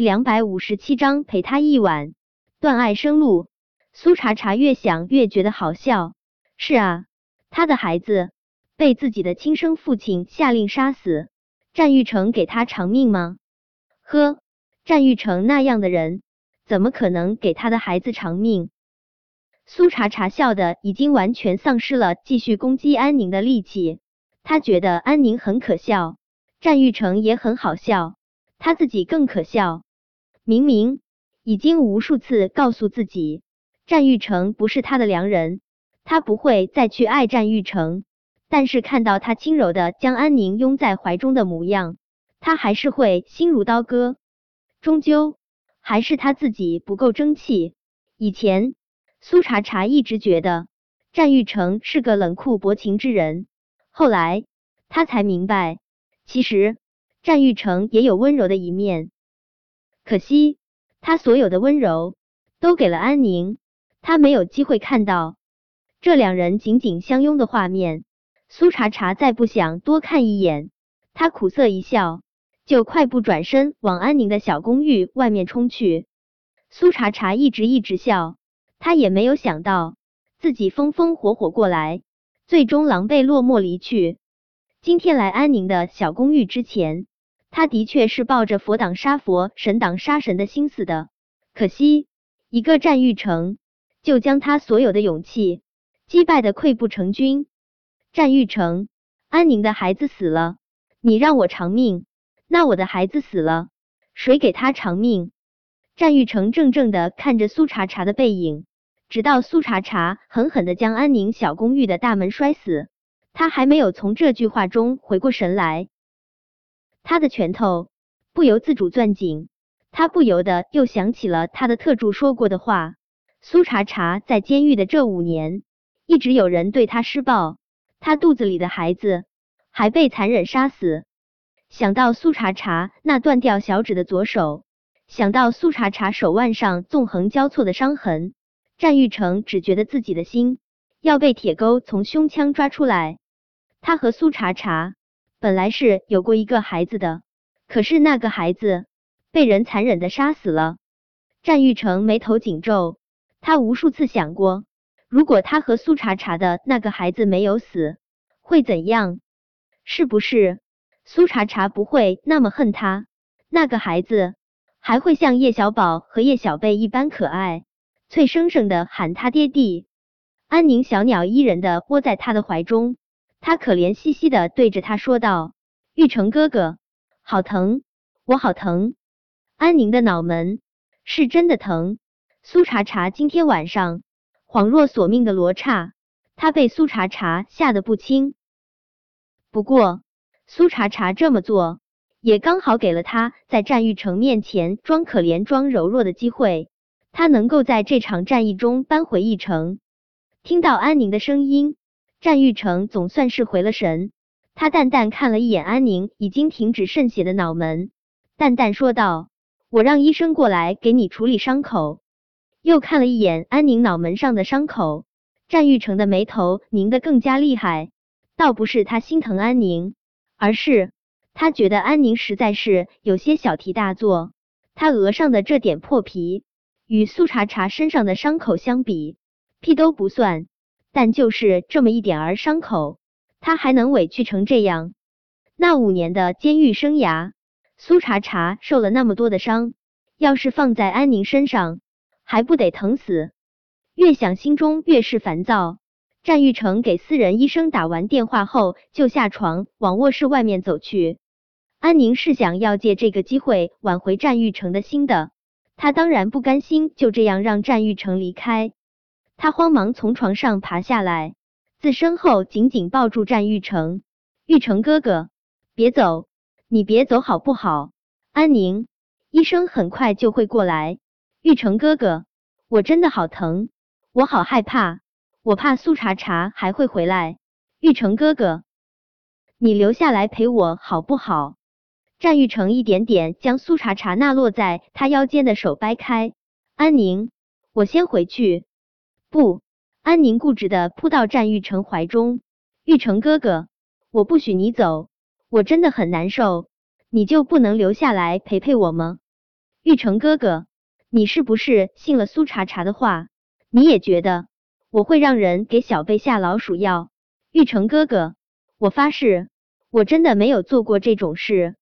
两百五十七章陪他一晚，断爱生路。苏茶茶越想越觉得好笑。是啊，他的孩子被自己的亲生父亲下令杀死，战玉成给他偿命吗？呵，战玉成那样的人，怎么可能给他的孩子偿命？苏茶茶笑的已经完全丧失了继续攻击安宁的力气。他觉得安宁很可笑，战玉成也很好笑，他自己更可笑。明明已经无数次告诉自己，战玉成不是他的良人，他不会再去爱战玉成。但是看到他轻柔的将安宁拥在怀中的模样，他还是会心如刀割。终究还是他自己不够争气。以前苏茶茶一直觉得战玉成是个冷酷薄情之人。后来，他才明白，其实战玉成也有温柔的一面。可惜，他所有的温柔都给了安宁，他没有机会看到这两人紧紧相拥的画面。苏茶茶再不想多看一眼，他苦涩一笑，就快步转身往安宁的小公寓外面冲去。苏茶茶一直一直笑，他也没有想到自己风风火火过来。最终狼狈落寞离去。今天来安宁的小公寓之前，他的确是抱着佛挡杀佛，神挡杀神的心思的。可惜一个战玉成，就将他所有的勇气击败的溃不成军。战玉成，安宁的孩子死了，你让我偿命，那我的孩子死了，谁给他偿命？战玉成怔怔的看着苏茶茶的背影。直到苏茶茶狠狠的将安宁小公寓的大门摔死，他还没有从这句话中回过神来，他的拳头不由自主攥紧，他不由得又想起了他的特助说过的话：苏茶茶在监狱的这五年，一直有人对他施暴，他肚子里的孩子还被残忍杀死。想到苏茶茶那断掉小指的左手，想到苏茶茶手腕上纵横交错的伤痕。战玉成只觉得自己的心要被铁钩从胸腔抓出来。他和苏茶茶本来是有过一个孩子的，可是那个孩子被人残忍的杀死了。战玉成眉头紧皱，他无数次想过，如果他和苏茶茶的那个孩子没有死，会怎样？是不是苏茶茶不会那么恨他？那个孩子还会像叶小宝和叶小贝一般可爱？脆生生的喊他爹地，安宁小鸟依人的窝在他的怀中，他可怜兮兮的对着他说道：“玉成哥哥，好疼，我好疼。”安宁的脑门是真的疼。苏茶茶今天晚上恍若索命的罗刹，他被苏茶茶吓得不轻。不过苏茶茶这么做，也刚好给了他在战玉成面前装可怜、装柔弱的机会。他能够在这场战役中扳回一城。听到安宁的声音，战玉成总算是回了神。他淡淡看了一眼安宁已经停止渗血的脑门，淡淡说道：“我让医生过来给你处理伤口。”又看了一眼安宁脑门上的伤口，战玉成的眉头拧得更加厉害。倒不是他心疼安宁，而是他觉得安宁实在是有些小题大做。他额上的这点破皮。与苏茶茶身上的伤口相比，屁都不算，但就是这么一点儿伤口，他还能委屈成这样？那五年的监狱生涯，苏茶茶受了那么多的伤，要是放在安宁身上，还不得疼死？越想心中越是烦躁。战玉成给私人医生打完电话后，就下床往卧室外面走去。安宁是想要借这个机会挽回战玉成的心的。他当然不甘心就这样让战玉成离开，他慌忙从床上爬下来，自身后紧紧抱住战玉成。玉成哥哥，别走，你别走好不好？安宁，医生很快就会过来。玉成哥哥，我真的好疼，我好害怕，我怕苏茶茶还会回来。玉成哥哥，你留下来陪我好不好？战玉成一点点将苏茶茶那落在他腰间的手掰开。安宁，我先回去。不，安宁固执的扑到战玉成怀中。玉成哥哥，我不许你走，我真的很难受，你就不能留下来陪陪我吗？玉成哥哥，你是不是信了苏茶茶的话？你也觉得我会让人给小贝下老鼠药？玉成哥哥，我发誓，我真的没有做过这种事。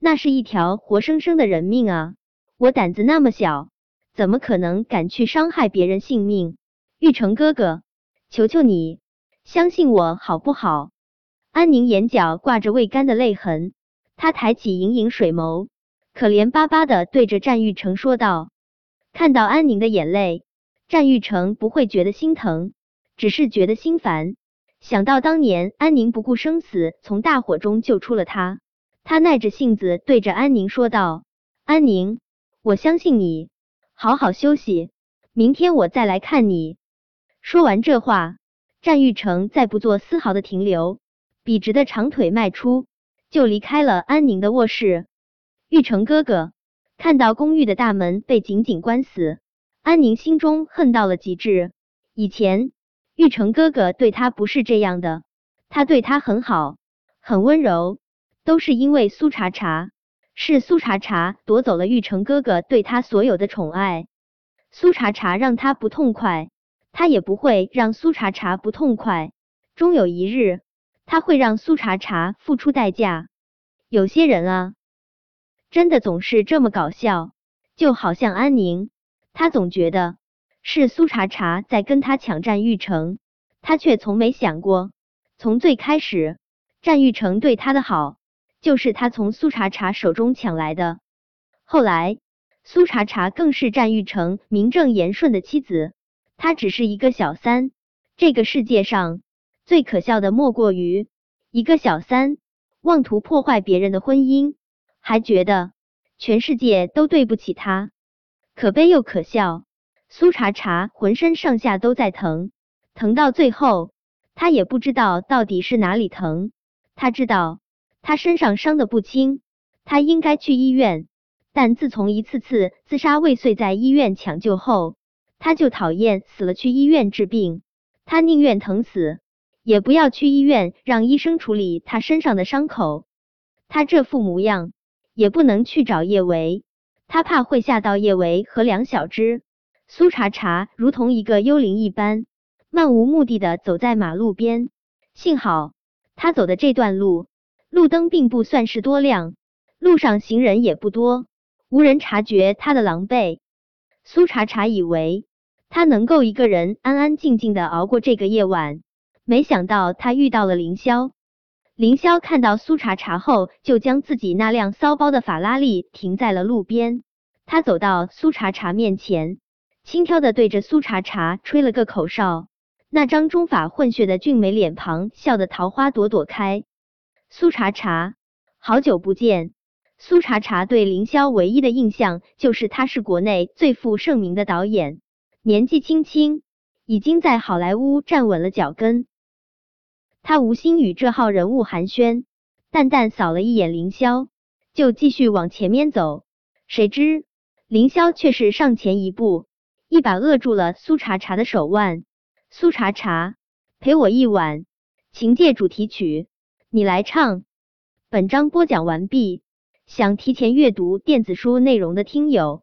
那是一条活生生的人命啊！我胆子那么小，怎么可能敢去伤害别人性命？玉成哥哥，求求你，相信我好不好？安宁眼角挂着未干的泪痕，她抬起盈盈水眸，可怜巴巴的对着战玉成说道：“看到安宁的眼泪。”战玉成不会觉得心疼，只是觉得心烦。想到当年安宁不顾生死从大火中救出了他，他耐着性子对着安宁说道：“安宁，我相信你，好好休息，明天我再来看你。”说完这话，战玉成再不做丝毫的停留，笔直的长腿迈出，就离开了安宁的卧室。玉成哥哥看到公寓的大门被紧紧关死。安宁心中恨到了极致。以前玉成哥哥对他不是这样的，他对他很好，很温柔，都是因为苏茶茶，是苏茶茶夺走了玉成哥哥对他所有的宠爱。苏茶茶让他不痛快，他也不会让苏茶茶不痛快。终有一日，他会让苏茶茶付出代价。有些人啊，真的总是这么搞笑，就好像安宁。他总觉得是苏茶茶在跟他抢占玉成，他却从没想过，从最开始，战玉成对他的好，就是他从苏茶茶手中抢来的。后来，苏茶茶更是战玉成名正言顺的妻子，他只是一个小三。这个世界上最可笑的，莫过于一个小三妄图破坏别人的婚姻，还觉得全世界都对不起他。可悲又可笑，苏茶茶浑身上下都在疼，疼到最后，他也不知道到底是哪里疼。他知道他身上伤的不轻，他应该去医院。但自从一次次自杀未遂在医院抢救后，他就讨厌死了去医院治病。他宁愿疼死，也不要去医院让医生处理他身上的伤口。他这副模样，也不能去找叶维。他怕会吓到叶维和梁小芝。苏茶茶如同一个幽灵一般，漫无目的的走在马路边。幸好他走的这段路，路灯并不算是多亮，路上行人也不多，无人察觉他的狼狈。苏茶茶以为他能够一个人安安静静的熬过这个夜晚，没想到他遇到了凌霄。凌霄看到苏茶茶后，就将自己那辆骚包的法拉利停在了路边。他走到苏茶茶面前，轻佻的对着苏茶茶吹了个口哨，那张中法混血的俊美脸庞笑得桃花朵朵开。苏茶茶，好久不见。苏茶茶对凌霄唯一的印象就是他是国内最负盛名的导演，年纪轻轻已经在好莱坞站稳了脚跟。他无心与这号人物寒暄，淡淡扫了一眼凌霄，就继续往前面走。谁知凌霄却是上前一步，一把扼住了苏茶茶的手腕。苏茶茶，陪我一晚。情界主题曲，你来唱。本章播讲完毕。想提前阅读电子书内容的听友，